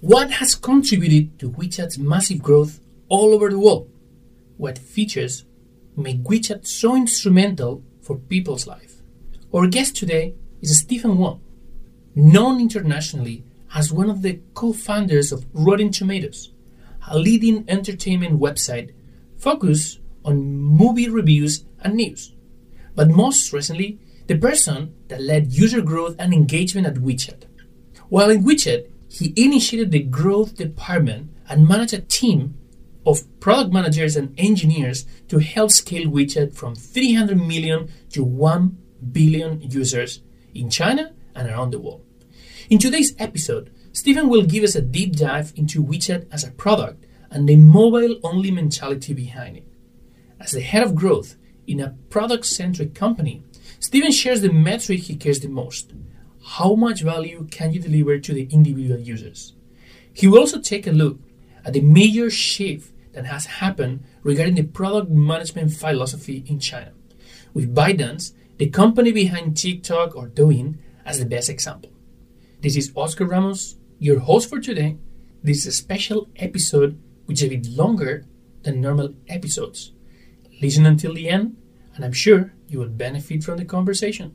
What has contributed to WeChat's massive growth all over the world? What features make WeChat so instrumental for people's life? Our guest today is Stephen Wang, known internationally as one of the co-founders of Rotten Tomatoes, a leading entertainment website focused on movie reviews and news. But most recently, the person that led user growth and engagement at WeChat. While in WeChat, he initiated the growth department and managed a team of product managers and engineers to help scale WeChat from 300 million to 1 billion users in China and around the world. In today's episode, Stephen will give us a deep dive into WeChat as a product and the mobile only mentality behind it. As the head of growth in a product centric company, Stephen shares the metric he cares the most how much value can you deliver to the individual users? He will also take a look at the major shift that has happened regarding the product management philosophy in China, with ByteDance, the company behind TikTok or Douyin, as the best example. This is Oscar Ramos, your host for today. This is a special episode which is a bit longer than normal episodes. Listen until the end, and I'm sure you will benefit from the conversation.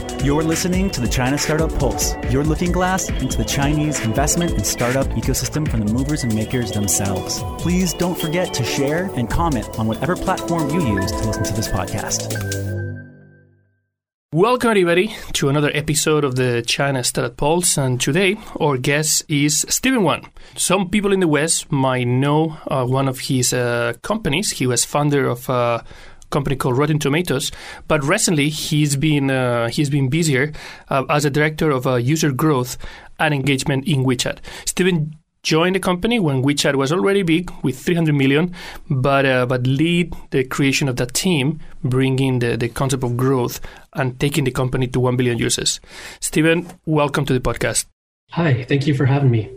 You're listening to the China Startup Pulse, your looking glass into the Chinese investment and startup ecosystem from the movers and makers themselves. Please don't forget to share and comment on whatever platform you use to listen to this podcast. Welcome, everybody, to another episode of the China Startup Pulse. And today, our guest is Stephen Wang. Some people in the West might know uh, one of his uh, companies. He was founder of uh, company called Rotten Tomatoes. But recently, he's been uh, he's been busier uh, as a director of uh, user growth and engagement in WeChat. Stephen joined the company when WeChat was already big with 300 million, but uh, but lead the creation of that team, bringing the, the concept of growth and taking the company to 1 billion users. Stephen, welcome to the podcast. Hi, thank you for having me.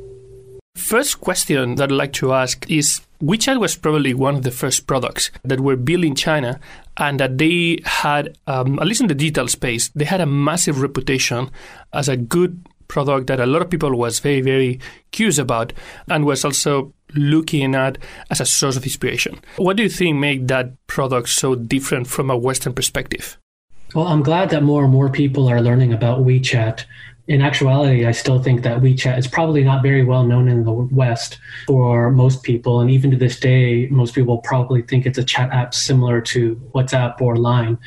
First question that I'd like to ask is WeChat was probably one of the first products that were built in China and that they had, um, at least in the digital space, they had a massive reputation as a good product that a lot of people was very, very curious about and was also looking at as a source of inspiration. What do you think made that product so different from a Western perspective? Well, I'm glad that more and more people are learning about WeChat in actuality, I still think that WeChat is probably not very well known in the West for most people. And even to this day, most people probably think it's a chat app similar to WhatsApp or Line.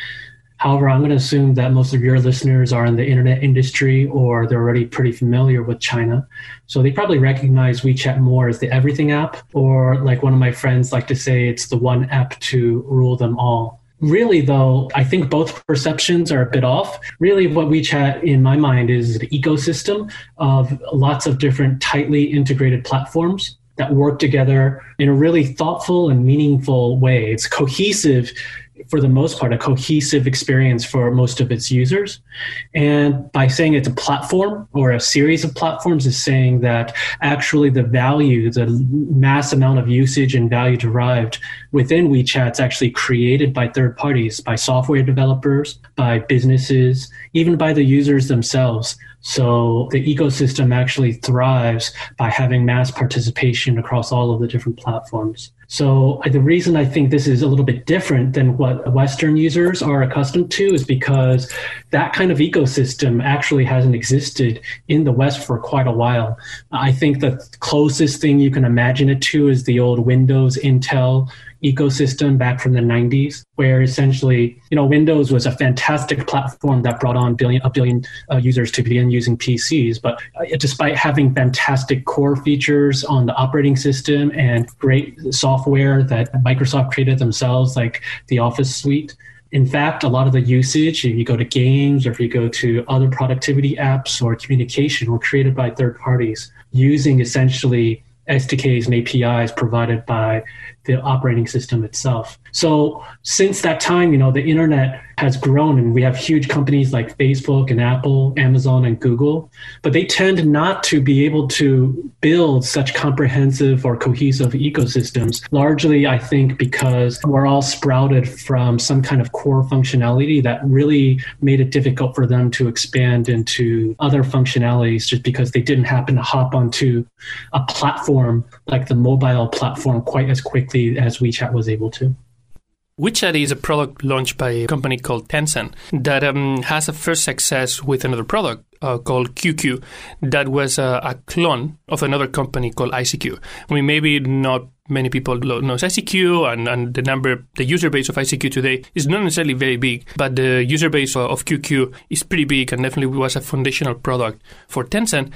However, I'm going to assume that most of your listeners are in the internet industry or they're already pretty familiar with China. So they probably recognize WeChat more as the everything app, or like one of my friends like to say, it's the one app to rule them all. Really, though, I think both perceptions are a bit off. Really, what WeChat, in my mind, is an ecosystem of lots of different tightly integrated platforms that work together in a really thoughtful and meaningful way. It's cohesive for the most part, a cohesive experience for most of its users. And by saying it's a platform or a series of platforms, is saying that actually the value, the mass amount of usage and value derived within WeChat is actually created by third parties, by software developers, by businesses, even by the users themselves. So the ecosystem actually thrives by having mass participation across all of the different platforms. So the reason I think this is a little bit different than what Western users are accustomed to is because that kind of ecosystem actually hasn't existed in the West for quite a while. I think the closest thing you can imagine it to is the old Windows Intel ecosystem back from the 90s, where essentially, you know, Windows was a fantastic platform that brought on billion, a billion uh, users to begin using PCs. But uh, despite having fantastic core features on the operating system and great software that Microsoft created themselves, like the Office suite, in fact, a lot of the usage, if you go to games or if you go to other productivity apps or communication, were created by third parties using essentially SDKs and APIs provided by the operating system itself. So since that time, you know, the internet has grown and we have huge companies like Facebook and Apple, Amazon and Google, but they tend not to be able to build such comprehensive or cohesive ecosystems. Largely, I think because we're all sprouted from some kind of core functionality that really made it difficult for them to expand into other functionalities just because they didn't happen to hop onto a platform like the mobile platform quite as quickly as WeChat was able to. WeChat is a product launched by a company called Tencent that um, has a first success with another product uh, called QQ that was uh, a clone of another company called ICQ. I mean, maybe not many people know ICQ and, and the number, the user base of ICQ today is not necessarily very big, but the user base of QQ is pretty big and definitely was a foundational product for Tencent.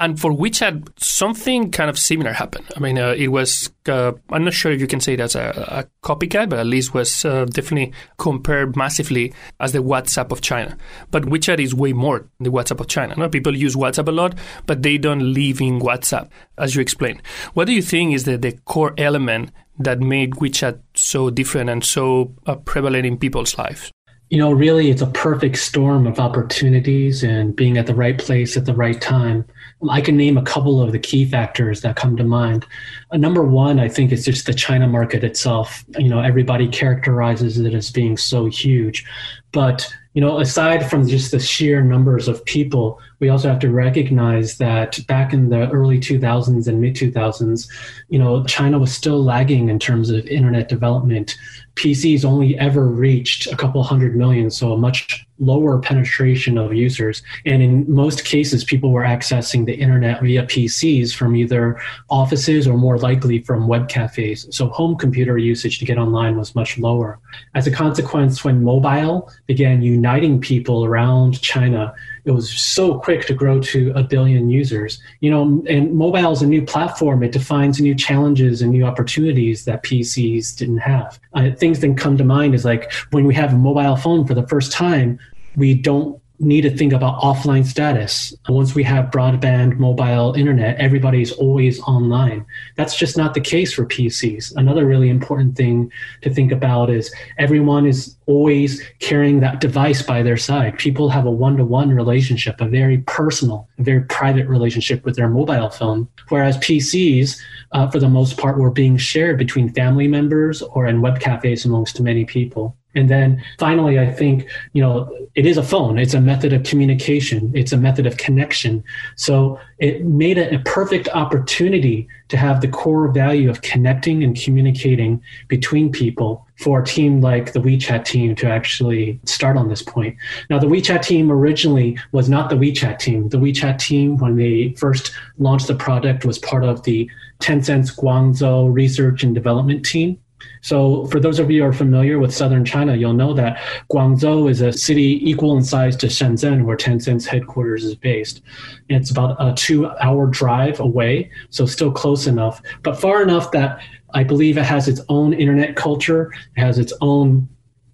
And for WeChat, something kind of similar happened. I mean, uh, it was, uh, I'm not sure if you can say it as a, a copycat, but at least was uh, definitely compared massively as the WhatsApp of China. But WeChat is way more the WhatsApp of China. No? People use WhatsApp a lot, but they don't live in WhatsApp, as you explained. What do you think is the, the core element that made WeChat so different and so uh, prevalent in people's lives? you know, really, it's a perfect storm of opportunities and being at the right place at the right time. I can name a couple of the key factors that come to mind. Uh, number one, I think, is just the China market itself. You know, everybody characterizes it as being so huge. But, you know, aside from just the sheer numbers of people, we also have to recognize that back in the early 2000s and mid 2000s, you know, China was still lagging in terms of internet development. PCs only ever reached a couple hundred million, so a much lower penetration of users. And in most cases, people were accessing the internet via PCs from either offices or more likely from web cafes. So home computer usage to get online was much lower. As a consequence, when mobile began uniting people around China, it was so quick to grow to a billion users. You know, and mobile is a new platform. It defines new challenges and new opportunities that PCs didn't have. Uh, things that come to mind is like when we have a mobile phone for the first time, we don't need to think about offline status. Once we have broadband mobile internet, everybody's always online. That's just not the case for PCs. Another really important thing to think about is everyone is always carrying that device by their side. People have a one to one relationship, a very personal, a very private relationship with their mobile phone. Whereas PCs, uh, for the most part, were being shared between family members or in web cafes amongst many people. And then finally, I think, you know, it is a phone. It's a method of communication. It's a method of connection. So it made it a perfect opportunity to have the core value of connecting and communicating between people for a team like the WeChat team to actually start on this point. Now, the WeChat team originally was not the WeChat team. The WeChat team, when they first launched the product, was part of the Tencent's Guangzhou research and development team. So, for those of you who are familiar with southern China, you'll know that Guangzhou is a city equal in size to Shenzhen, where Tencent's headquarters is based. It's about a two hour drive away, so still close enough, but far enough that I believe it has its own internet culture, it has its own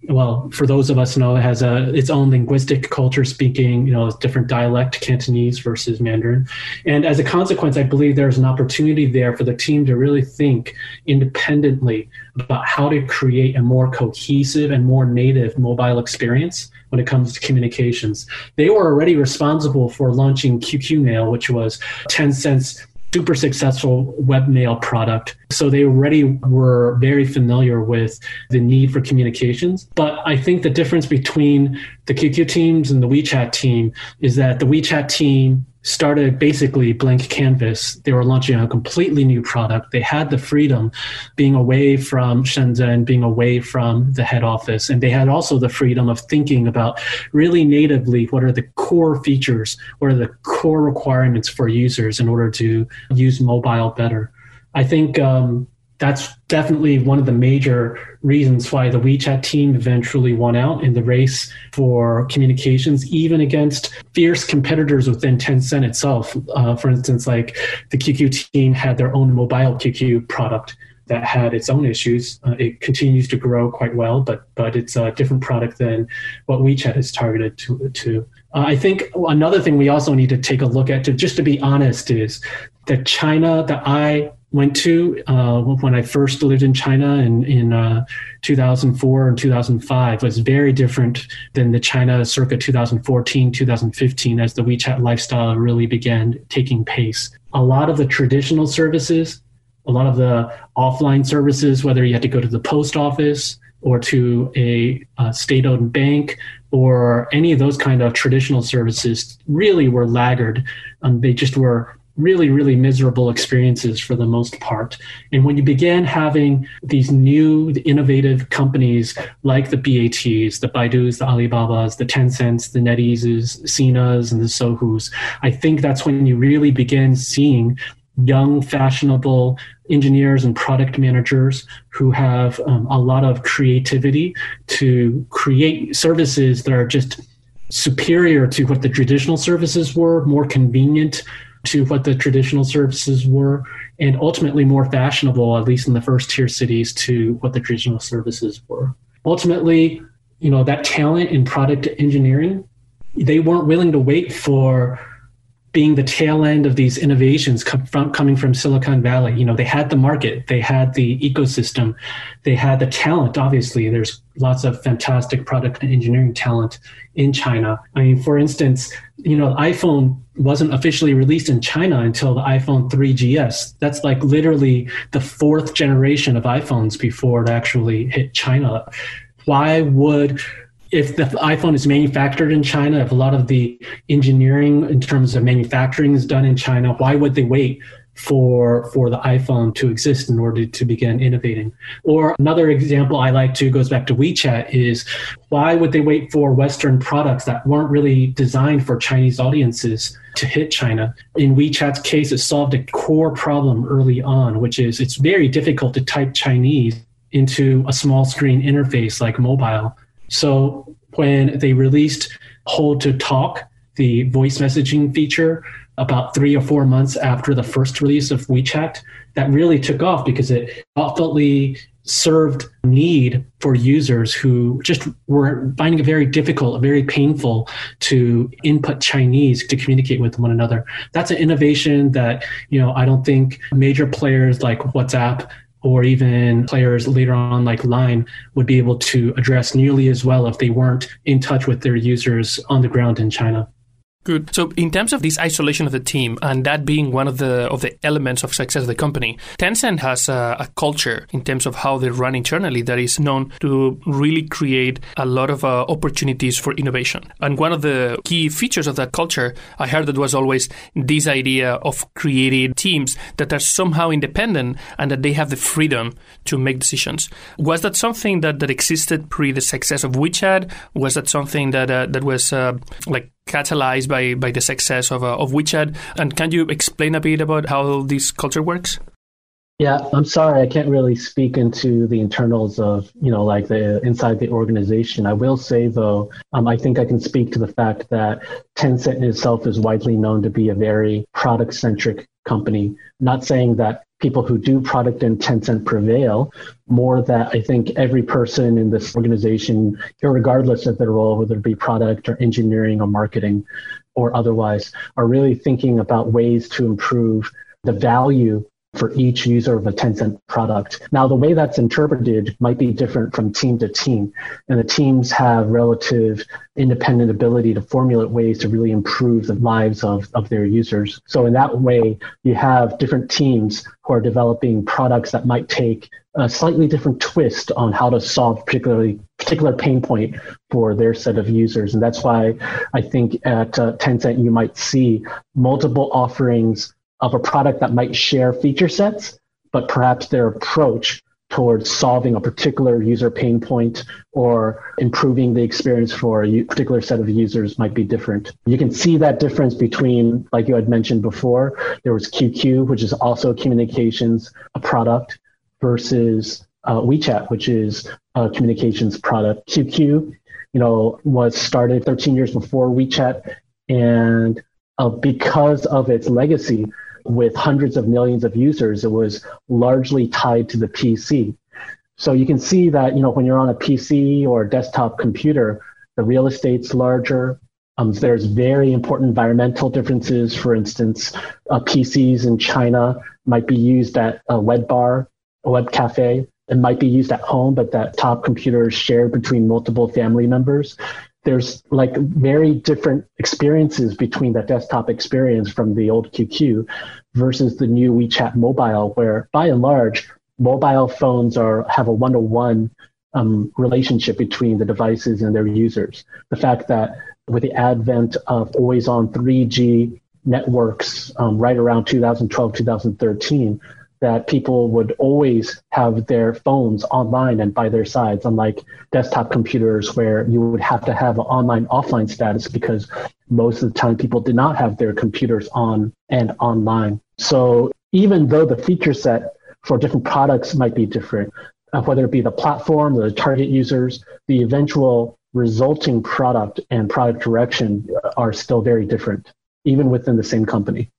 well, for those of us know, it has a its own linguistic culture, speaking you know different dialect, Cantonese versus Mandarin, and as a consequence, I believe there's an opportunity there for the team to really think independently about how to create a more cohesive and more native mobile experience when it comes to communications. They were already responsible for launching QQ Mail, which was Tencent's super successful webmail product. So they already were very familiar with the need for communications. But I think the difference between the QQ teams and the WeChat team is that the WeChat team started basically blank canvas. They were launching a completely new product. They had the freedom being away from Shenzhen, being away from the head office. And they had also the freedom of thinking about really natively what are the core features, what are the core requirements for users in order to use mobile better. I think um, that's definitely one of the major reasons why the WeChat team eventually won out in the race for communications, even against fierce competitors within Tencent itself. Uh, for instance, like the QQ team had their own mobile QQ product that had its own issues. Uh, it continues to grow quite well, but but it's a different product than what WeChat is targeted to. to. Uh, I think another thing we also need to take a look at, to just to be honest, is that China, the I went to uh, when I first lived in China in, in uh, 2004 and 2005 was very different than the China circa 2014, 2015 as the WeChat lifestyle really began taking pace. A lot of the traditional services, a lot of the offline services, whether you had to go to the post office or to a, a state-owned bank or any of those kind of traditional services really were laggard. Um, they just were really, really miserable experiences for the most part. And when you began having these new innovative companies like the BATs, the Baidus, the Alibabas, the Tencents, the NetEases, Sinas, and the Sohus, I think that's when you really begin seeing young, fashionable engineers and product managers who have um, a lot of creativity to create services that are just superior to what the traditional services were, more convenient, to what the traditional services were, and ultimately more fashionable, at least in the first tier cities, to what the traditional services were. Ultimately, you know, that talent in product engineering, they weren't willing to wait for being the tail end of these innovations come from, coming from Silicon Valley. You know, they had the market, they had the ecosystem, they had the talent. Obviously, there's lots of fantastic product and engineering talent in China. I mean, for instance, you know, iPhone wasn't officially released in China until the iPhone 3GS. That's like literally the fourth generation of iPhones before it actually hit China. Why would if the iPhone is manufactured in China, if a lot of the engineering in terms of manufacturing is done in China, why would they wait for for the iPhone to exist in order to begin innovating? Or another example I like to goes back to WeChat is why would they wait for Western products that weren't really designed for Chinese audiences to hit China? In WeChat's case, it solved a core problem early on, which is it's very difficult to type Chinese into a small screen interface like mobile so when they released Hold to Talk, the voice messaging feature, about three or four months after the first release of WeChat, that really took off because it thoughtfully served need for users who just were finding it very difficult, very painful to input Chinese to communicate with one another. That's an innovation that, you know, I don't think major players like WhatsApp or even players later on like Line would be able to address nearly as well if they weren't in touch with their users on the ground in China. Good. So, in terms of this isolation of the team and that being one of the of the elements of success of the company, Tencent has a, a culture in terms of how they run internally that is known to really create a lot of uh, opportunities for innovation. And one of the key features of that culture, I heard that was always this idea of creating teams that are somehow independent and that they have the freedom to make decisions. Was that something that, that existed pre the success of WeChat? Was that something that uh, that was uh, like catalyzed by, by the success of, uh, of WeChat. And can you explain a bit about how this culture works? Yeah, I'm sorry, I can't really speak into the internals of, you know, like the inside the organization. I will say though, um, I think I can speak to the fact that Tencent itself is widely known to be a very product centric company. Not saying that people who do product in Tencent prevail, more that I think every person in this organization, regardless of their role, whether it be product or engineering or marketing or otherwise, are really thinking about ways to improve the value for each user of a Tencent product. Now, the way that's interpreted might be different from team to team, and the teams have relative independent ability to formulate ways to really improve the lives of, of their users. So, in that way, you have different teams who are developing products that might take a slightly different twist on how to solve particularly particular pain point for their set of users and that's why i think at uh, tencent you might see multiple offerings of a product that might share feature sets, but perhaps their approach towards solving a particular user pain point or improving the experience for a particular set of users might be different. You can see that difference between, like you had mentioned before, there was QQ, which is also communications a product, versus uh, WeChat, which is a communications product. QQ, you know, was started 13 years before WeChat, and uh, because of its legacy, with hundreds of millions of users, it was largely tied to the PC. So you can see that, you know, when you're on a PC or a desktop computer, the real estate's larger, Um, there's very important environmental differences. For instance, uh, PCs in China might be used at a web bar, a web cafe. It might be used at home, but that top computer is shared between multiple family members. There's like very different experiences between that desktop experience from the old QQ versus the new WeChat mobile, where by and large, mobile phones are have a one-to-one um, relationship between the devices and their users. The fact that with the advent of always on 3G networks um, right around 2012, 2013, that people would always have their phones online and by their sides, unlike desktop computers where you would have to have an online offline status because most of the time people did not have their computers on and online. So even though the feature set for different products might be different, uh, whether it be the platform, or the target users, the eventual resulting product and product direction are still very different, even within the same company.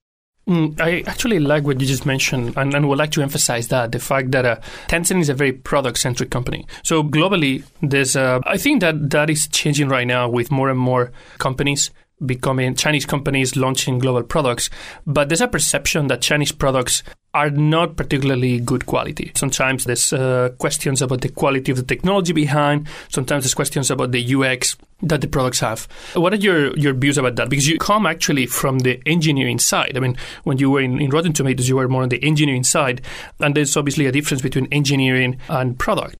Mm, I actually like what you just mentioned, and, and would like to emphasize that the fact that uh, Tencent is a very product-centric company. So globally, there's, uh, I think that that is changing right now with more and more companies becoming Chinese companies launching global products, but there's a perception that Chinese products are not particularly good quality. Sometimes there's uh, questions about the quality of the technology behind. Sometimes there's questions about the UX that the products have. What are your, your views about that? Because you come actually from the engineering side. I mean, when you were in, in Rotten Tomatoes, you were more on the engineering side, and there's obviously a difference between engineering and product.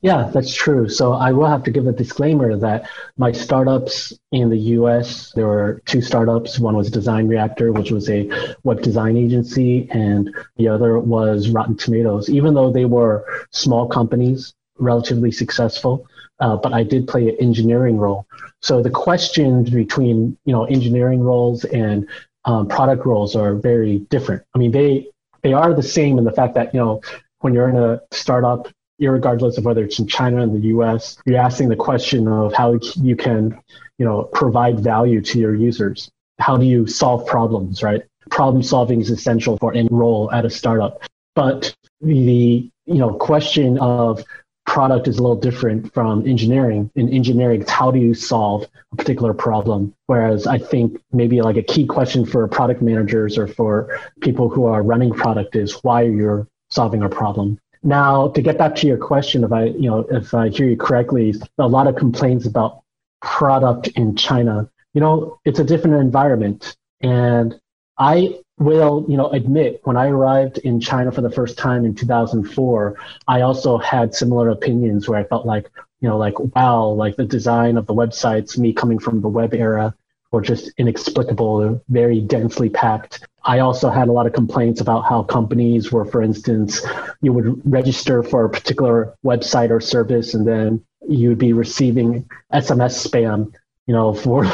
Yeah, that's true. So I will have to give a disclaimer that my startups in the US, there were two startups. One was Design Reactor, which was a web design agency, and the other was Rotten Tomatoes. Even though they were small companies, relatively successful, uh, but I did play an engineering role. So the questions between you know engineering roles and um, product roles are very different. I mean, they they are the same in the fact that you know when you're in a startup regardless of whether it's in China and the US, you're asking the question of how you can, you know, provide value to your users. How do you solve problems, right? Problem solving is essential for any role at a startup. But the, you know, question of product is a little different from engineering. In engineering, it's how do you solve a particular problem? Whereas I think maybe like a key question for product managers or for people who are running product is why you're solving a problem. Now, to get back to your question, if I, you know, if I hear you correctly, a lot of complaints about product in China. You know, it's a different environment, and I will, you know, admit when I arrived in China for the first time in 2004, I also had similar opinions where I felt like, you know, like wow, like the design of the websites, me coming from the web era, were just inexplicable, very densely packed. I also had a lot of complaints about how companies were, for instance, you would register for a particular website or service, and then you'd be receiving SMS spam, you know, for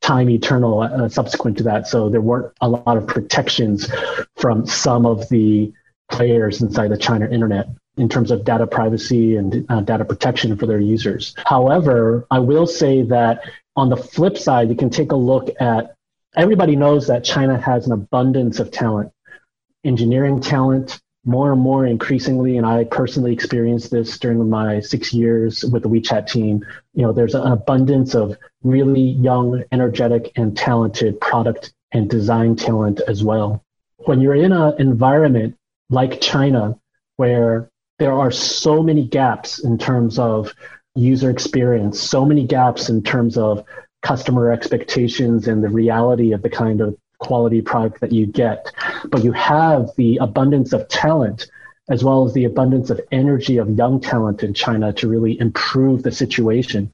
time eternal uh, subsequent to that. So there weren't a lot of protections from some of the players inside the China internet in terms of data privacy and uh, data protection for their users. However, I will say that on the flip side, you can take a look at everybody knows that China has an abundance of talent, engineering talent, more and more increasingly, and I personally experienced this during my six years with the WeChat team. You know, there's an abundance of really young, energetic, and talented product and design talent as well. When you're in an environment like China, where there are so many gaps in terms of user experience, so many gaps in terms of customer expectations and the reality of the kind of quality product that you get. But you have the abundance of talent as well as the abundance of energy of young talent in China to really improve the situation.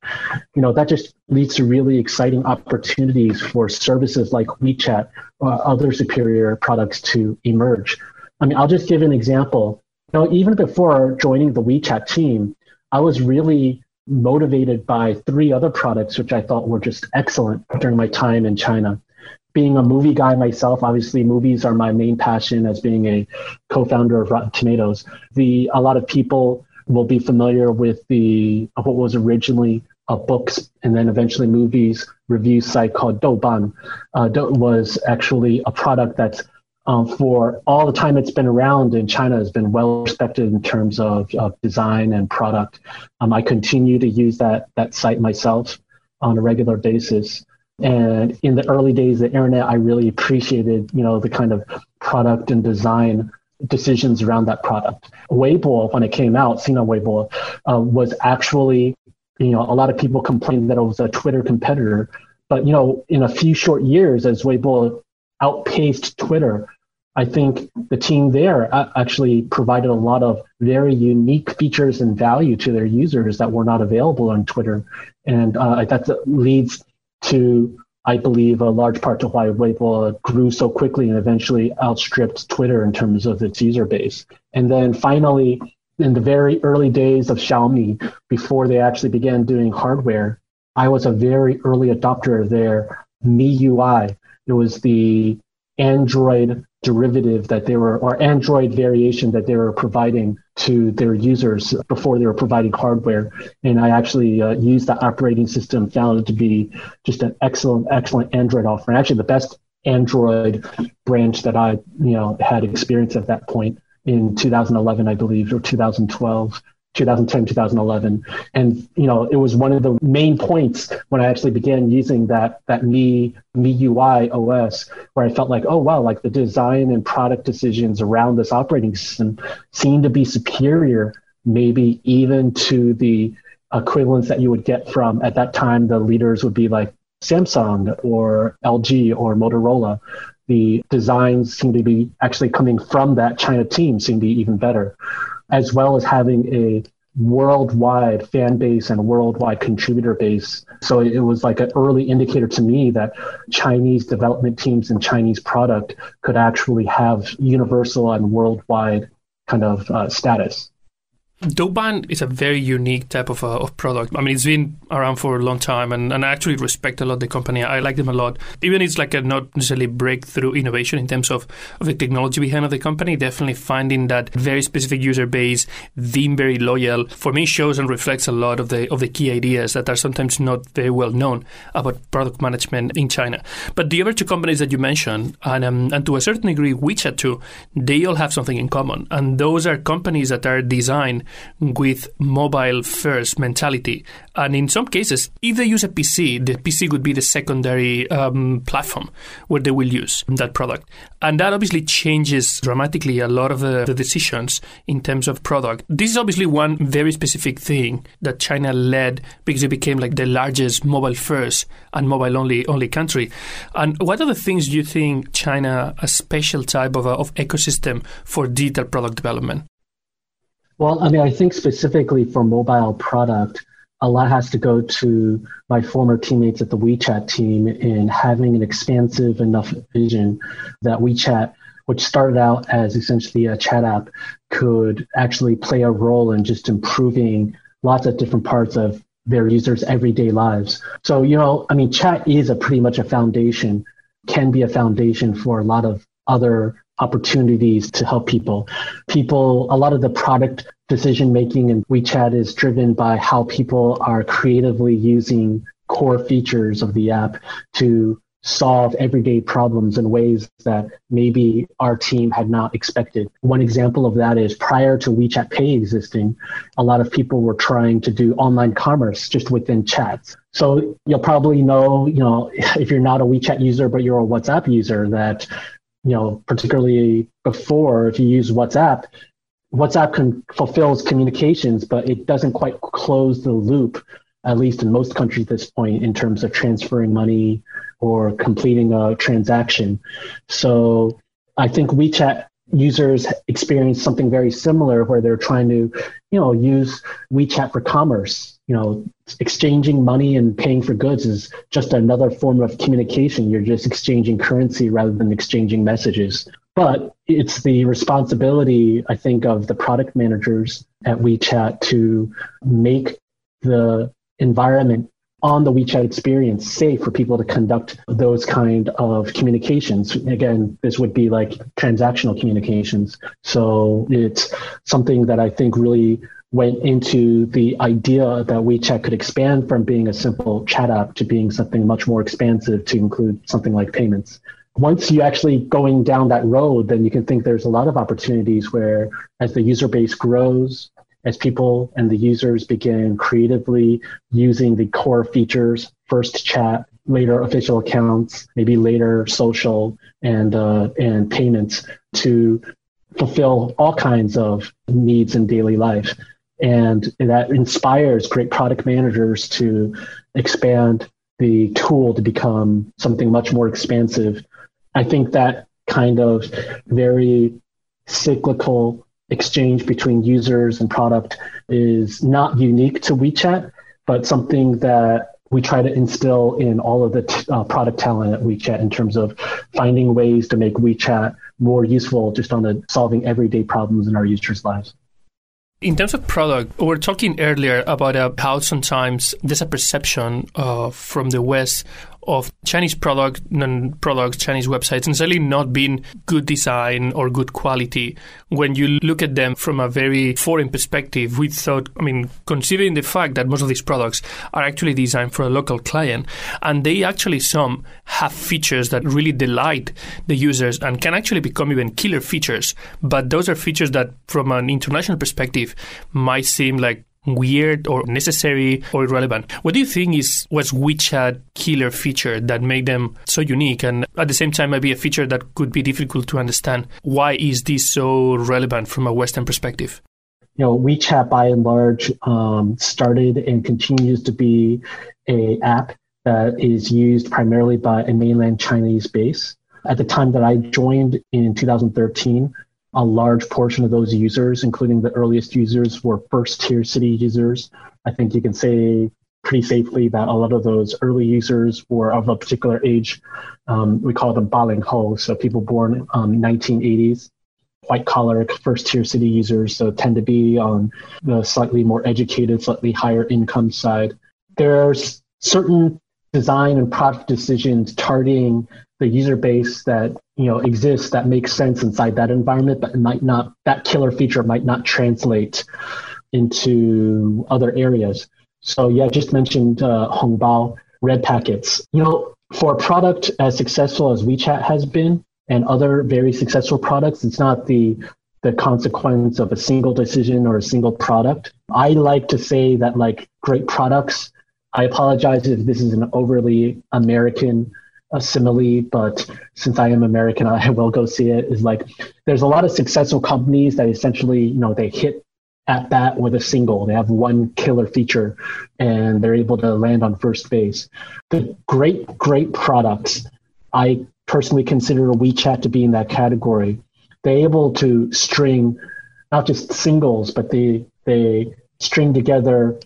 You know, that just leads to really exciting opportunities for services like WeChat or other superior products to emerge. I mean, I'll just give an example. You know, even before joining the WeChat team, I was really motivated by three other products, which I thought were just excellent during my time in China. Being a movie guy myself, obviously movies are my main passion as being a co-founder of Rotten Tomatoes. The a lot of people will be familiar with the what was originally a books and then eventually movies review site called Douban. Uh, was actually a product that's um, for all the time it's been around in China has been well respected in terms of, of design and product. Um, I continue to use that that site myself. on a regular basis. And in the early days of the internet, I really appreciated, you know, the kind of product and design decisions around that product. Weibo, when it came out, Sina Weibo, uh, was actually, you know, a lot of people complained that it was a Twitter competitor. But, you know, in a few short years, as Weibo outpaced Twitter, I think the team there actually provided a lot of very unique features and value to their users that were not available on Twitter. And uh, that leads to, I believe, a large part to why Weibo grew so quickly and eventually outstripped Twitter in terms of its user base. And then finally, in the very early days of Xiaomi, before they actually began doing hardware, I was a very early adopter of their MIUI. It was the Android derivative that they were, or Android variation that they were providing to their users before they were providing hardware. And I actually uh, used the operating system, found it to be just an excellent, excellent Android offering. Actually, the best Android branch that I, you know, had experience at that point in 2011, I believe, or 2012. 2010, 2011. And, you know, it was one of the main points when I actually began using that, that Me, me UI OS, where I felt like, oh, wow, like the design and product decisions around this operating system seem to be superior, maybe even to the equivalents that you would get from, at that time, the leaders would be like Samsung or LG or Motorola. The designs seem to be actually coming from that China team seem to be even better as well as having a worldwide fan base and worldwide contributor base. So it was like an early indicator to me that Chinese development teams and Chinese product could actually have universal and worldwide kind of uh, status. Douban is a very unique type of, uh, of product. I mean, it's been around for a long time, and, and I actually respect a lot the company. I like them a lot. Even it's like a not necessarily breakthrough innovation in terms of, of the technology behind of the company. Definitely finding that very specific user base, being very loyal, for me shows and reflects a lot of the of the key ideas that are sometimes not very well known about product management in China. But the other two companies that you mentioned, and um, and to a certain degree, WeChat too, they all have something in common, and those are companies that are designed with mobile first mentality. And in some cases, if they use a PC, the PC would be the secondary um, platform where they will use that product. And that obviously changes dramatically a lot of the, the decisions in terms of product. This is obviously one very specific thing that China led because it became like the largest mobile first and mobile only only country. And what are the things you think China a special type of, a, of ecosystem for digital product development? Well, I mean, I think specifically for mobile product, a lot has to go to my former teammates at the WeChat team in having an expansive enough vision that WeChat, which started out as essentially a chat app, could actually play a role in just improving lots of different parts of their users' everyday lives. So, you know, I mean, chat is a pretty much a foundation, can be a foundation for a lot of other opportunities to help people. People, a lot of the product decision making in WeChat is driven by how people are creatively using core features of the app to solve everyday problems in ways that maybe our team had not expected. One example of that is prior to WeChat Pay existing, a lot of people were trying to do online commerce just within chats. So you'll probably know, you know, if you're not a WeChat user but you're a WhatsApp user that you know, particularly before, if you use WhatsApp, WhatsApp can, fulfills communications, but it doesn't quite close the loop, at least in most countries at this point, in terms of transferring money or completing a transaction. So I think WeChat users experience something very similar where they're trying to, you know, use WeChat for commerce. You know, exchanging money and paying for goods is just another form of communication. You're just exchanging currency rather than exchanging messages. But it's the responsibility, I think, of the product managers at WeChat to make the environment on the WeChat experience safe for people to conduct those kind of communications. Again, this would be like transactional communications. So it's something that I think really went into the idea that WeChat could expand from being a simple chat app to being something much more expansive to include something like payments. Once you actually going down that road, then you can think there's a lot of opportunities where as the user base grows, as people and the users begin creatively using the core features, first chat, later official accounts, maybe later social and uh, and payments to fulfill all kinds of needs in daily life. And that inspires great product managers to expand the tool to become something much more expansive. I think that kind of very cyclical exchange between users and product is not unique to WeChat, but something that we try to instill in all of the t- uh, product talent at WeChat in terms of finding ways to make WeChat more useful just on the solving everyday problems in our users' lives. In terms of product, we were talking earlier about uh, how sometimes there's a perception uh, from the West of Chinese product and products, Chinese websites, necessarily not being good design or good quality. When you look at them from a very foreign perspective, we thought, I mean, considering the fact that most of these products are actually designed for a local client, and they actually some have features that really delight the users and can actually become even killer features. But those are features that, from an international perspective, might seem like weird or necessary or irrelevant. What do you think is was WeChat killer feature that made them so unique and at the same time maybe a feature that could be difficult to understand? Why is this so relevant from a Western perspective? You know, WeChat by and large um, started and continues to be a app that is used primarily by a mainland Chinese base. At the time that I joined in 2013, a large portion of those users, including the earliest users, were first tier city users. I think you can say pretty safely that a lot of those early users were of a particular age. Um, we call them Balinghou, so people born um, 1980s. White collar first tier city users so tend to be on the slightly more educated, slightly higher income side. There's certain design and product decisions targeting the user base that you know exists that makes sense inside that environment, but it might not that killer feature might not translate into other areas. So yeah, just mentioned uh, Hongbao red packets. You know, for a product as successful as WeChat has been and other very successful products, it's not the the consequence of a single decision or a single product. I like to say that like great products. I apologize if this is an overly American a simile, but since I am American, I will go see it. Is like there's a lot of successful companies that essentially, you know, they hit at bat with a single. They have one killer feature and they're able to land on first base. The great, great products, I personally consider WeChat to be in that category. They're able to string not just singles, but they they string together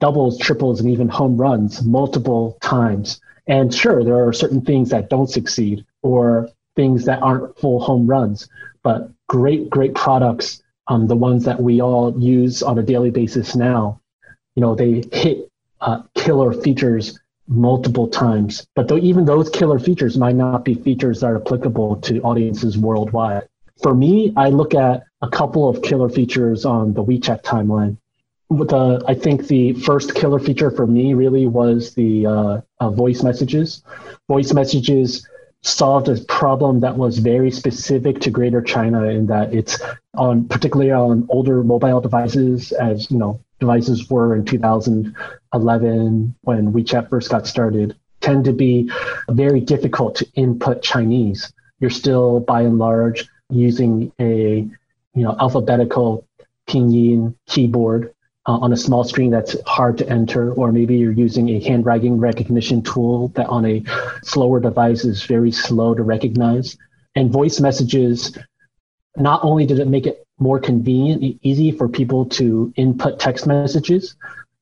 doubles, triples, and even home runs multiple times and sure, there are certain things that don't succeed or things that aren't full home runs, but great, great products, um, the ones that we all use on a daily basis now, you know, they hit uh, killer features multiple times. But though even those killer features might not be features that are applicable to audiences worldwide. For me, I look at a couple of killer features on the WeChat timeline the I think the first killer feature for me really was the uh, uh, voice messages. Voice messages solved a problem that was very specific to Greater China in that it's on particularly on older mobile devices, as you know, devices were in 2011 when WeChat first got started, tend to be very difficult to input Chinese. You're still by and large using a you know alphabetical pinyin keyboard uh, on a small screen that's hard to enter, or maybe you're using a handwriting recognition tool that on a slower device is very slow to recognize. And voice messages, not only did it make it more convenient, easy for people to input text messages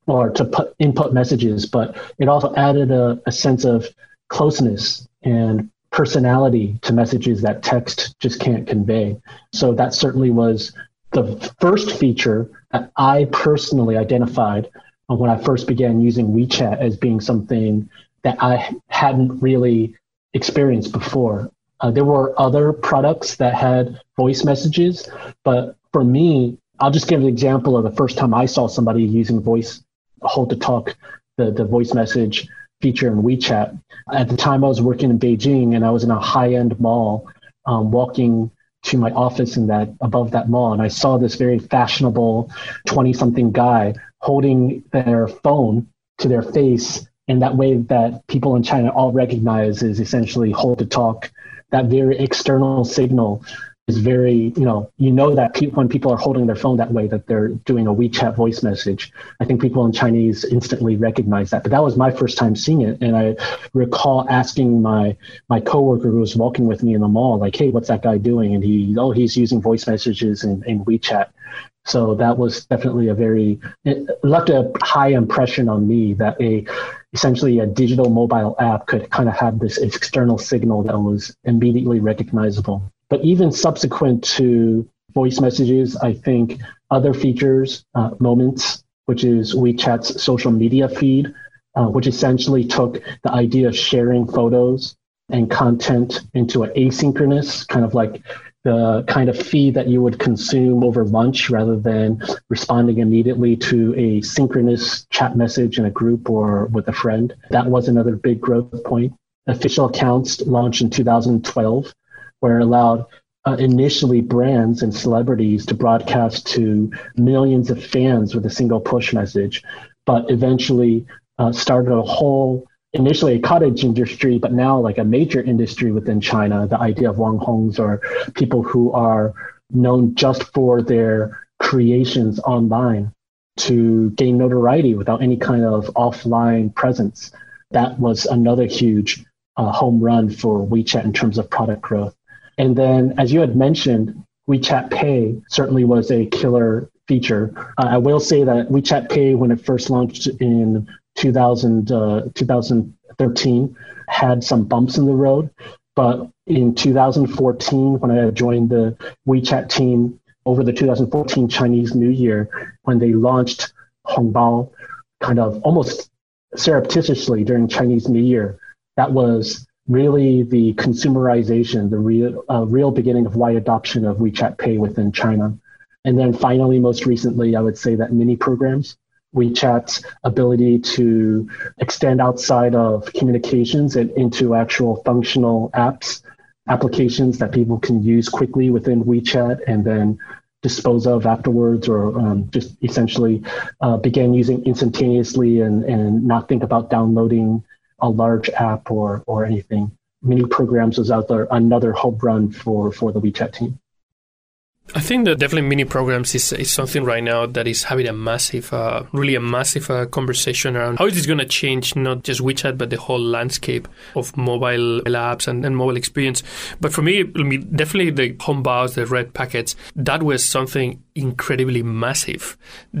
or to put input messages, but it also added a, a sense of closeness and personality to messages that text just can't convey. So that certainly was the first feature that I personally identified when I first began using WeChat as being something that I hadn't really experienced before. Uh, there were other products that had voice messages, but for me, I'll just give an example of the first time I saw somebody using voice hold to talk, the, the voice message feature in WeChat. At the time, I was working in Beijing and I was in a high end mall um, walking to my office in that above that mall and I saw this very fashionable 20 something guy holding their phone to their face in that way that people in China all recognize is essentially hold to talk, that very external signal is very, you know, you know that pe- when people are holding their phone that way, that they're doing a WeChat voice message. I think people in Chinese instantly recognize that. But that was my first time seeing it, and I recall asking my my coworker who was walking with me in the mall, like, "Hey, what's that guy doing?" And he, oh, he's using voice messages in, in WeChat. So that was definitely a very left a high impression on me that a essentially a digital mobile app could kind of have this external signal that was immediately recognizable. But even subsequent to voice messages, I think other features, uh, Moments, which is WeChat's social media feed, uh, which essentially took the idea of sharing photos and content into an asynchronous, kind of like the kind of feed that you would consume over lunch rather than responding immediately to a synchronous chat message in a group or with a friend. That was another big growth point. Official accounts launched in 2012 where it allowed uh, initially brands and celebrities to broadcast to millions of fans with a single push message, but eventually uh, started a whole, initially a cottage industry, but now like a major industry within China. The idea of Wanghongs or people who are known just for their creations online to gain notoriety without any kind of offline presence. That was another huge uh, home run for WeChat in terms of product growth. And then, as you had mentioned, WeChat Pay certainly was a killer feature. Uh, I will say that WeChat Pay, when it first launched in 2000, uh, 2013, had some bumps in the road. But in 2014, when I joined the WeChat team over the 2014 Chinese New Year, when they launched Hongbao kind of almost surreptitiously during Chinese New Year, that was really the consumerization, the real, uh, real beginning of wide adoption of WeChat Pay within China. And then finally, most recently, I would say that mini programs, WeChat's ability to extend outside of communications and into actual functional apps, applications that people can use quickly within WeChat and then dispose of afterwards or um, just essentially uh, begin using instantaneously and, and not think about downloading a large app or or anything. Mini programs was out there another home run for for the WeChat team. I think that definitely mini programs is, is something right now that is having a massive, uh, really a massive uh, conversation around how is this going to change not just WeChat but the whole landscape of mobile apps and, and mobile experience. But for me, definitely the Hongbaos, the red packets, that was something incredibly massive.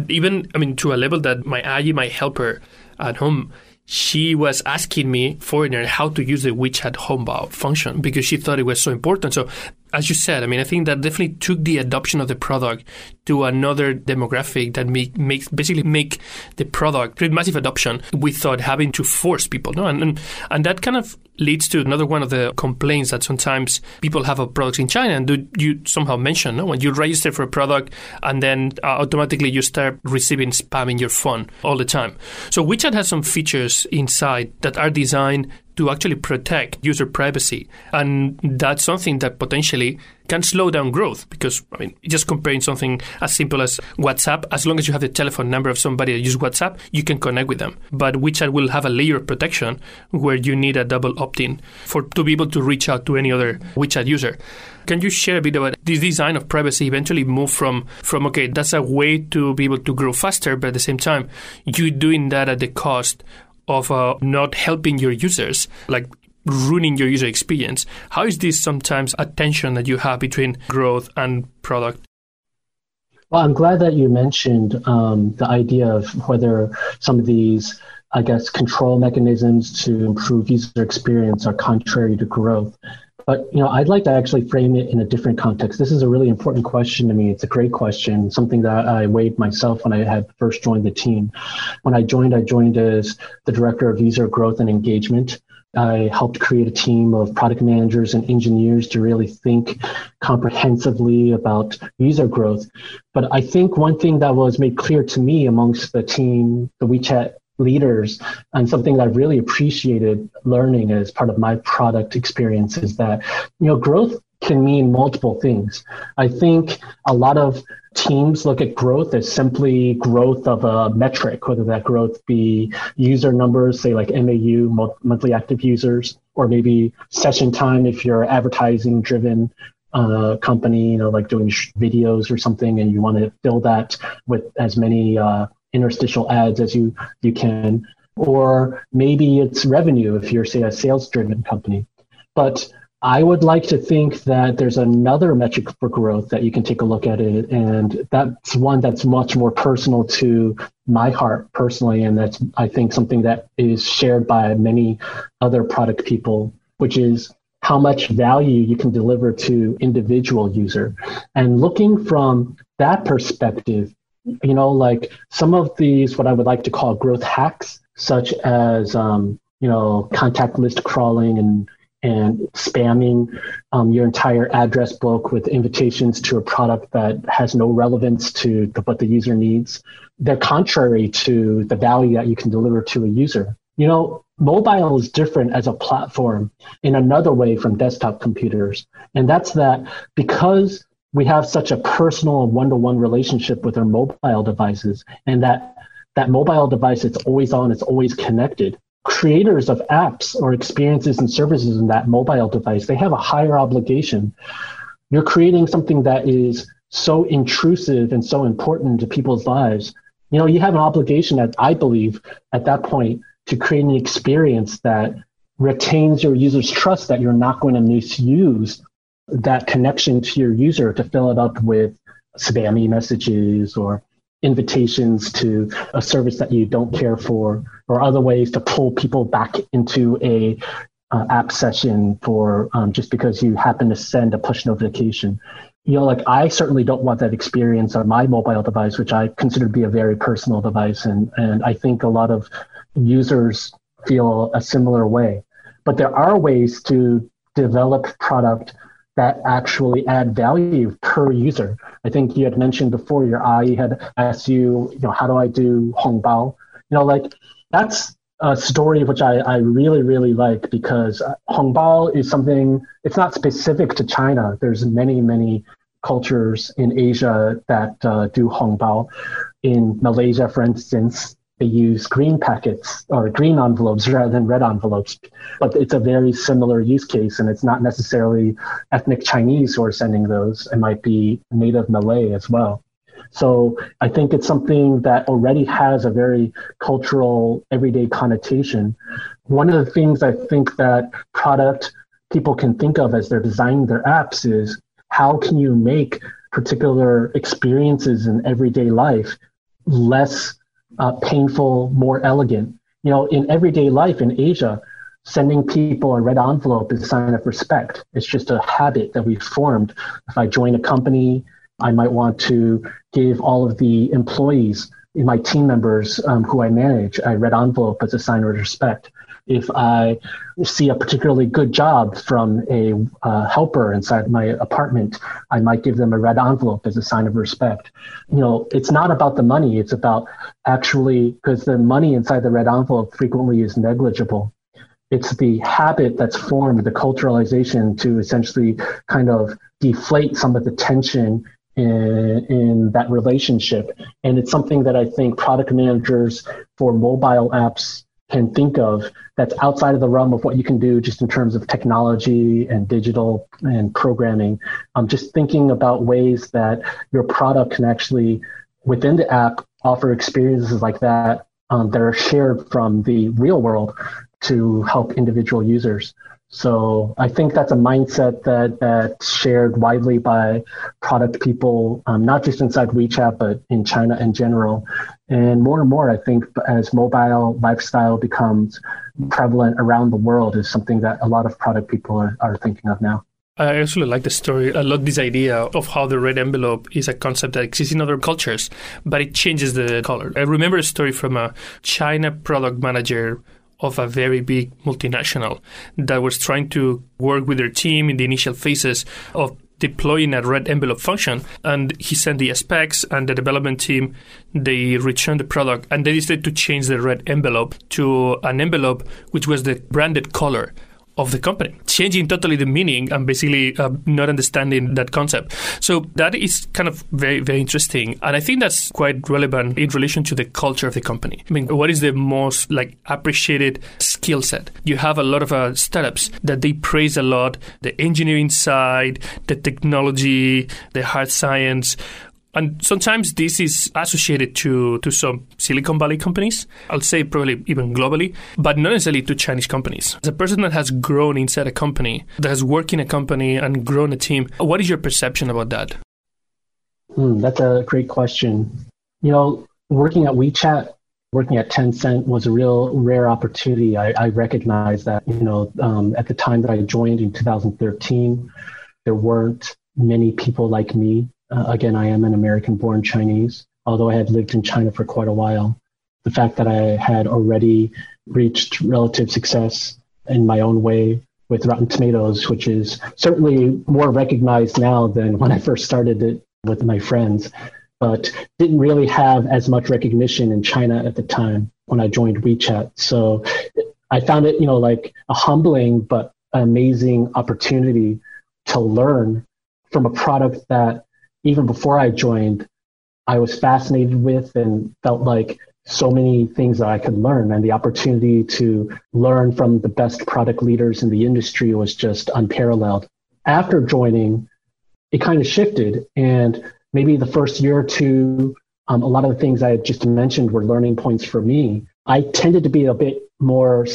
Even, I mean, to a level that my Ayi, my helper at home, she was asking me, foreigner, how to use the WeChat Hongbao function because she thought it was so important. So as you said, I mean, I think that definitely took the adoption of the product to another demographic that make, makes basically make the product create massive adoption without having to force people. No, and, and and that kind of leads to another one of the complaints that sometimes people have of products in China. And do you somehow mention no? when you register for a product and then uh, automatically you start receiving spam in your phone all the time. So WeChat has some features inside that are designed to actually protect user privacy. And that's something that potentially can slow down growth because, I mean, just comparing something as simple as WhatsApp, as long as you have the telephone number of somebody that uses WhatsApp, you can connect with them. But WeChat will have a layer of protection where you need a double opt in for to be able to reach out to any other WeChat user. Can you share a bit about this design of privacy eventually move from, from okay, that's a way to be able to grow faster, but at the same time, you're doing that at the cost of uh, not helping your users, like ruining your user experience. How is this sometimes a tension that you have between growth and product? Well, I'm glad that you mentioned um, the idea of whether some of these, I guess, control mechanisms to improve user experience are contrary to growth. But you know, I'd like to actually frame it in a different context. This is a really important question to me. It's a great question, something that I weighed myself when I had first joined the team. When I joined, I joined as the director of user growth and engagement. I helped create a team of product managers and engineers to really think comprehensively about user growth. But I think one thing that was made clear to me amongst the team, the WeChat leaders and something that I really appreciated learning as part of my product experience is that you know growth can mean multiple things. I think a lot of teams look at growth as simply growth of a metric, whether that growth be user numbers, say like MAU, monthly active users, or maybe session time if you're advertising driven uh, company, you know, like doing videos or something, and you want to fill that with as many uh, interstitial ads as you you can. Or maybe it's revenue if you're say a sales driven company. But I would like to think that there's another metric for growth that you can take a look at it, and that's one that's much more personal to my heart personally, and that's I think something that is shared by many other product people, which is how much value you can deliver to individual user, and looking from that perspective, you know, like some of these what I would like to call growth hacks, such as um, you know contact list crawling and and spamming um, your entire address book with invitations to a product that has no relevance to the, what the user needs. They're contrary to the value that you can deliver to a user. You know, mobile is different as a platform in another way from desktop computers. And that's that because we have such a personal one-to-one relationship with our mobile devices and that that mobile device it's always on it's always connected creators of apps or experiences and services in that mobile device, they have a higher obligation. You're creating something that is so intrusive and so important to people's lives. You know, you have an obligation that I believe at that point to create an experience that retains your user's trust that you're not going to misuse that connection to your user to fill it up with spammy messages or invitations to a service that you don't care for, or other ways to pull people back into a uh, app session for um, just because you happen to send a push notification. You know, like I certainly don't want that experience on my mobile device, which I consider to be a very personal device, and and I think a lot of users feel a similar way. But there are ways to develop product that actually add value per user. I think you had mentioned before your Ayi had asked you, you know, how do I do Hongbao? You know, like that's a story which I, I really, really like because Hongbao is something, it's not specific to China. There's many, many cultures in Asia that uh, do Hongbao. In Malaysia, for instance, they use green packets or green envelopes rather than red envelopes. But it's a very similar use case, and it's not necessarily ethnic Chinese who are sending those. It might be native Malay as well. So I think it's something that already has a very cultural, everyday connotation. One of the things I think that product people can think of as they're designing their apps is how can you make particular experiences in everyday life less uh, painful, more elegant. You know, in everyday life in Asia, sending people a red envelope is a sign of respect. It's just a habit that we've formed. If I join a company, I might want to give all of the employees, my team members um, who I manage, a red envelope as a sign of respect if I see a particularly good job from a uh, helper inside my apartment, I might give them a red envelope as a sign of respect. You know, it's not about the money, it's about actually, because the money inside the red envelope frequently is negligible. It's the habit that's formed, the culturalization to essentially kind of deflate some of the tension in, in that relationship. And it's something that I think product managers for mobile apps can think of that's outside of the realm of what you can do just in terms of technology and digital and programming. Um, just thinking about ways that your product can actually, within the app, offer experiences like that um, that are shared from the real world to help individual users. So I think that's a mindset that that's shared widely by product people, um, not just inside WeChat, but in China in general. And more and more, I think as mobile lifestyle becomes prevalent around the world, is something that a lot of product people are, are thinking of now. I actually like the story. I love this idea of how the red envelope is a concept that exists in other cultures, but it changes the color. I remember a story from a China product manager of a very big multinational that was trying to work with their team in the initial phases of deploying a red envelope function and he sent the specs and the development team they returned the product and they decided to change the red envelope to an envelope which was the branded color of the company, changing totally the meaning and basically uh, not understanding that concept. So that is kind of very, very interesting. And I think that's quite relevant in relation to the culture of the company. I mean, what is the most like appreciated skill set? You have a lot of uh, startups that they praise a lot the engineering side, the technology, the hard science and sometimes this is associated to, to some Silicon Valley companies, I'll say probably even globally, but not necessarily to Chinese companies. As a person that has grown inside a company, that has worked in a company and grown a team, what is your perception about that? Hmm, that's a great question. You know, working at WeChat, working at Tencent was a real rare opportunity. I, I recognize that, you know, um, at the time that I joined in 2013, there weren't many people like me uh, again, I am an American born Chinese, although I had lived in China for quite a while. The fact that I had already reached relative success in my own way with Rotten Tomatoes, which is certainly more recognized now than when I first started it with my friends, but didn't really have as much recognition in China at the time when I joined WeChat. So I found it, you know, like a humbling but amazing opportunity to learn from a product that even before I joined, I was fascinated with and felt like so many things that I could learn. And the opportunity to learn from the best product leaders in the industry was just unparalleled. After joining, it kind of shifted. And maybe the first year or two, um, a lot of the things I just mentioned were learning points for me. I tended to be a bit more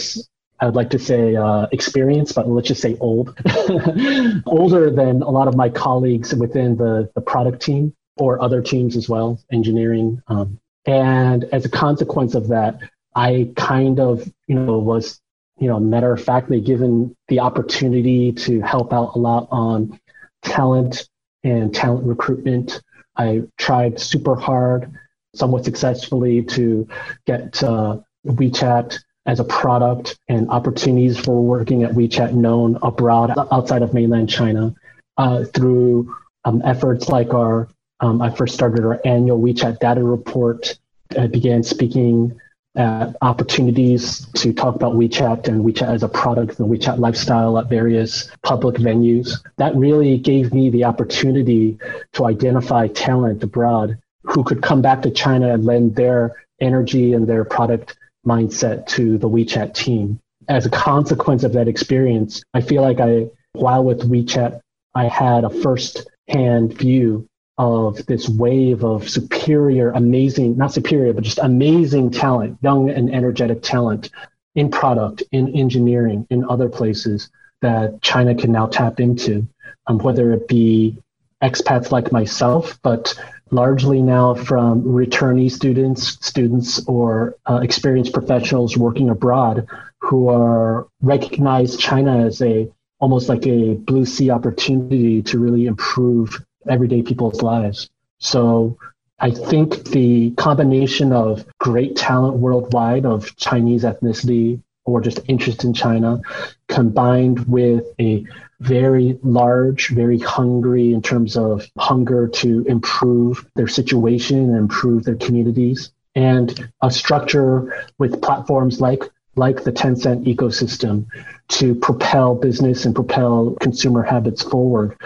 I would like to say uh, experienced, but let's just say old, older than a lot of my colleagues within the, the product team or other teams as well, engineering. Um, and as a consequence of that, I kind of, you know, was, you know, matter of factly given the opportunity to help out a lot on talent and talent recruitment. I tried super hard, somewhat successfully, to get uh, WeChat as a product and opportunities for working at WeChat known abroad outside of mainland China uh, through um, efforts like our, um, I first started our annual WeChat data report. I began speaking at opportunities to talk about WeChat and WeChat as a product and WeChat lifestyle at various public venues. That really gave me the opportunity to identify talent abroad who could come back to China and lend their energy and their product mindset to the WeChat team. As a consequence of that experience, I feel like I, while with WeChat, I had a first hand view of this wave of superior, amazing, not superior, but just amazing talent, young and energetic talent in product, in engineering, in other places that China can now tap into, um, whether it be expats like myself, but largely now from returnee students, students or uh, experienced professionals working abroad who are recognize China as a almost like a blue sea opportunity to really improve everyday people's lives. So I think the combination of great talent worldwide of Chinese ethnicity or just interest in China combined with a very large, very hungry in terms of hunger to improve their situation and improve their communities, and a structure with platforms like like the Tencent ecosystem to propel business and propel consumer habits forward.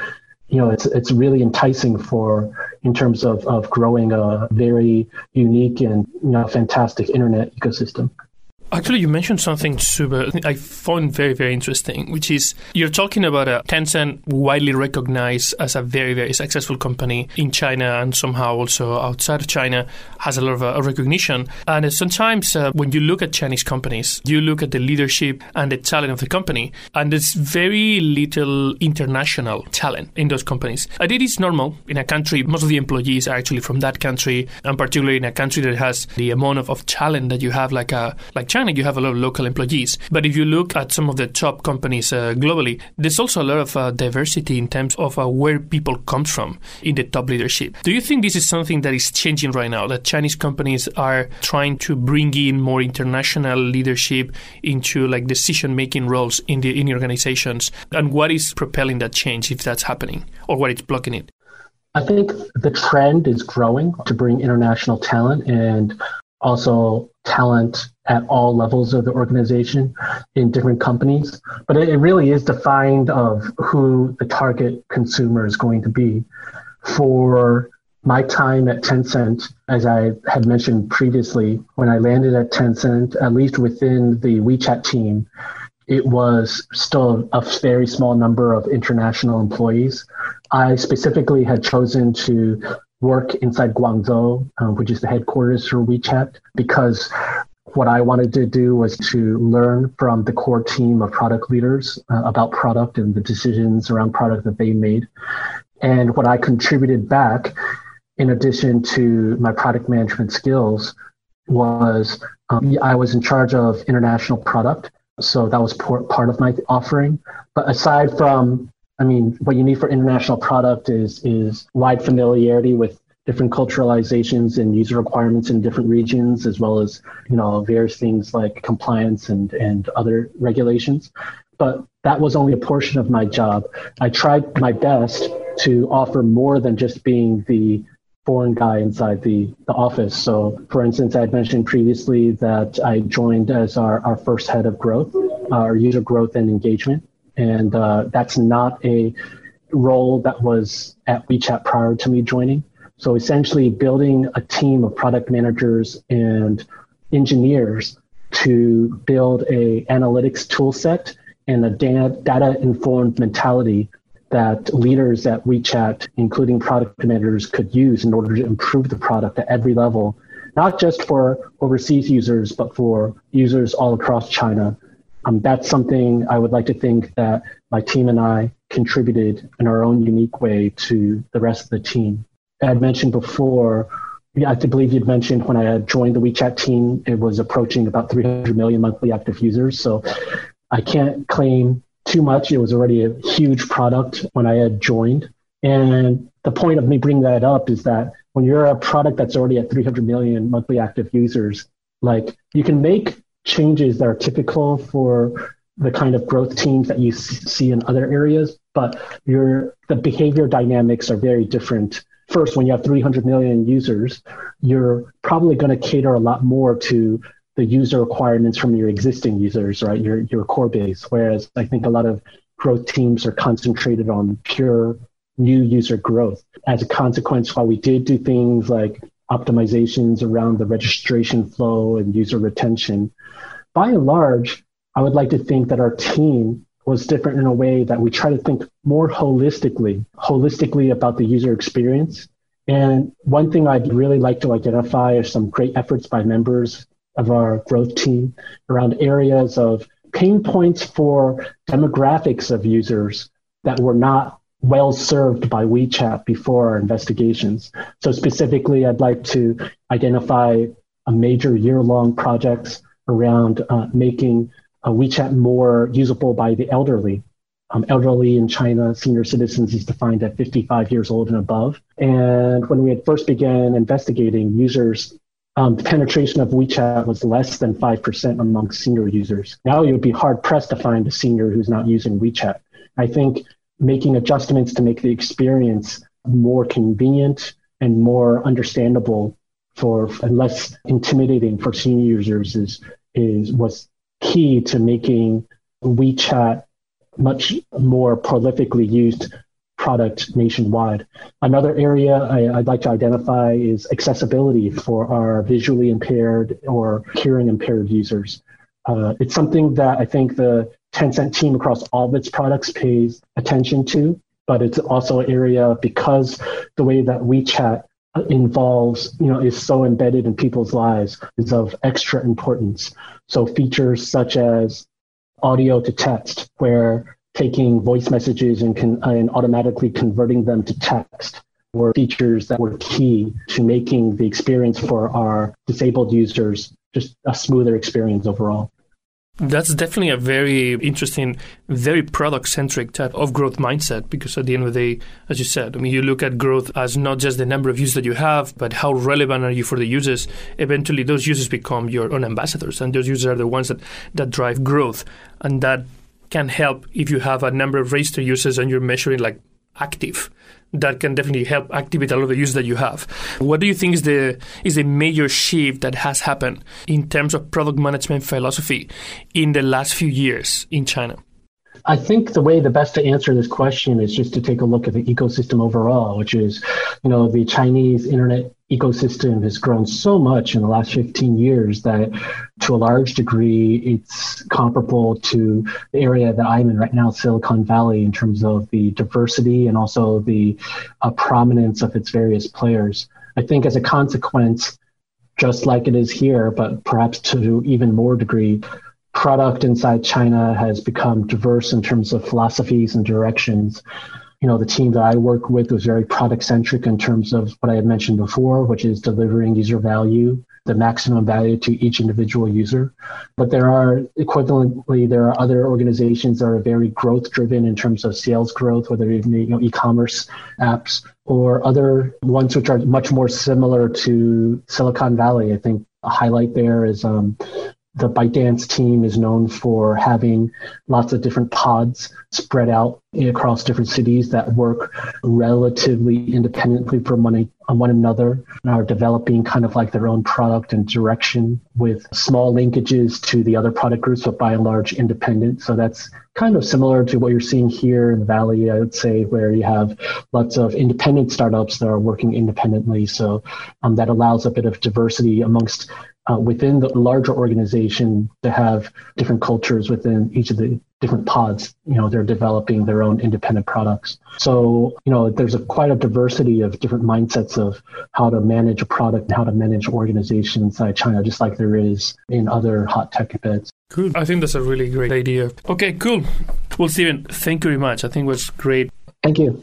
You know, it's it's really enticing for in terms of, of growing a very unique and you know fantastic internet ecosystem. Actually, you mentioned something super I found very, very interesting, which is you're talking about a Tencent widely recognized as a very, very successful company in China and somehow also outside of China has a lot of uh, recognition. And sometimes uh, when you look at Chinese companies, you look at the leadership and the talent of the company, and there's very little international talent in those companies. And it is normal in a country, most of the employees are actually from that country, and particularly in a country that has the amount of, of talent that you have, like, a, like China China, you have a lot of local employees. But if you look at some of the top companies uh, globally, there's also a lot of uh, diversity in terms of uh, where people come from in the top leadership. Do you think this is something that is changing right now? That Chinese companies are trying to bring in more international leadership into like decision making roles in the in organizations? And what is propelling that change if that's happening, or what is blocking it? I think the trend is growing to bring international talent and also talent at all levels of the organization in different companies. But it, it really is defined of who the target consumer is going to be. For my time at Tencent, as I had mentioned previously, when I landed at Tencent, at least within the WeChat team, it was still a very small number of international employees. I specifically had chosen to work inside Guangzhou, uh, which is the headquarters for WeChat, because what I wanted to do was to learn from the core team of product leaders uh, about product and the decisions around product that they made. And what I contributed back, in addition to my product management skills, was um, I was in charge of international product. So that was part of my offering. But aside from I mean, what you need for international product is is wide familiarity with different culturalizations and user requirements in different regions, as well as you know various things like compliance and and other regulations. But that was only a portion of my job. I tried my best to offer more than just being the foreign guy inside the, the office. So, for instance, I had mentioned previously that I joined as our, our first head of growth, our user growth and engagement. And uh, that's not a role that was at WeChat prior to me joining. So essentially building a team of product managers and engineers to build a analytics tool set and a data informed mentality that leaders at WeChat, including product managers, could use in order to improve the product at every level, not just for overseas users, but for users all across China um, that's something I would like to think that my team and I contributed in our own unique way to the rest of the team. I had mentioned before, I believe you'd mentioned when I had joined the WeChat team, it was approaching about 300 million monthly active users. So I can't claim too much. It was already a huge product when I had joined. And the point of me bringing that up is that when you're a product that's already at 300 million monthly active users, like you can make changes that are typical for the kind of growth teams that you see in other areas, but your the behavior dynamics are very different. First, when you have 300 million users, you're probably going to cater a lot more to the user requirements from your existing users, right? Your your core base. Whereas I think a lot of growth teams are concentrated on pure new user growth. As a consequence, while we did do things like optimizations around the registration flow and user retention. By and large, I would like to think that our team was different in a way that we try to think more holistically, holistically about the user experience. And one thing I'd really like to identify are some great efforts by members of our growth team around areas of pain points for demographics of users that were not well served by WeChat before our investigations. So specifically, I'd like to identify a major year-long projects around uh, making uh, WeChat more usable by the elderly. Um, elderly in China, senior citizens is defined at 55 years old and above. And when we had first began investigating users, um, the penetration of WeChat was less than 5% among senior users. Now you would be hard pressed to find a senior who's not using WeChat. I think making adjustments to make the experience more convenient and more understandable for and less intimidating for senior users is is was key to making WeChat much more prolifically used product nationwide. Another area I, would like to identify is accessibility for our visually impaired or hearing impaired users. Uh, it's something that I think the Tencent team across all of its products pays attention to, but it's also an area because the way that WeChat involves, you know, is so embedded in people's lives is of extra importance. So features such as audio to text, where taking voice messages and, con- and automatically converting them to text were features that were key to making the experience for our disabled users just a smoother experience overall. That's definitely a very interesting, very product centric type of growth mindset because at the end of the day, as you said, I mean, you look at growth as not just the number of users that you have, but how relevant are you for the users. Eventually, those users become your own ambassadors, and those users are the ones that, that drive growth. And that can help if you have a number of registered users and you're measuring like active that can definitely help activate a lot of the use that you have. What do you think is the is the major shift that has happened in terms of product management philosophy in the last few years in China? I think the way the best to answer this question is just to take a look at the ecosystem overall, which is, you know, the Chinese internet ecosystem has grown so much in the last 15 years that to a large degree it's comparable to the area that I'm in right now, Silicon Valley, in terms of the diversity and also the uh, prominence of its various players. I think as a consequence, just like it is here, but perhaps to even more degree, product inside China has become diverse in terms of philosophies and directions. You know, the team that I work with was very product centric in terms of what I had mentioned before, which is delivering user value, the maximum value to each individual user. But there are equivalently, there are other organizations that are very growth driven in terms of sales growth, whether it be you know, e-commerce apps or other ones which are much more similar to Silicon Valley. I think a highlight there is um, the ByteDance team is known for having lots of different pods spread out across different cities that work relatively independently from one, one another and are developing kind of like their own product and direction with small linkages to the other product groups, but by and large independent. So that's kind of similar to what you're seeing here in the Valley, I would say, where you have lots of independent startups that are working independently. So um, that allows a bit of diversity amongst uh, within the larger organization to have different cultures within each of the different pods. You know, they're developing their own independent products. So, you know, there's a quite a diversity of different mindsets of how to manage a product and how to manage organizations inside China, just like there is in other hot tech beds. Cool. I think that's a really great idea. Okay, cool. Well, Stephen, thank you very much. I think it was great. Thank you.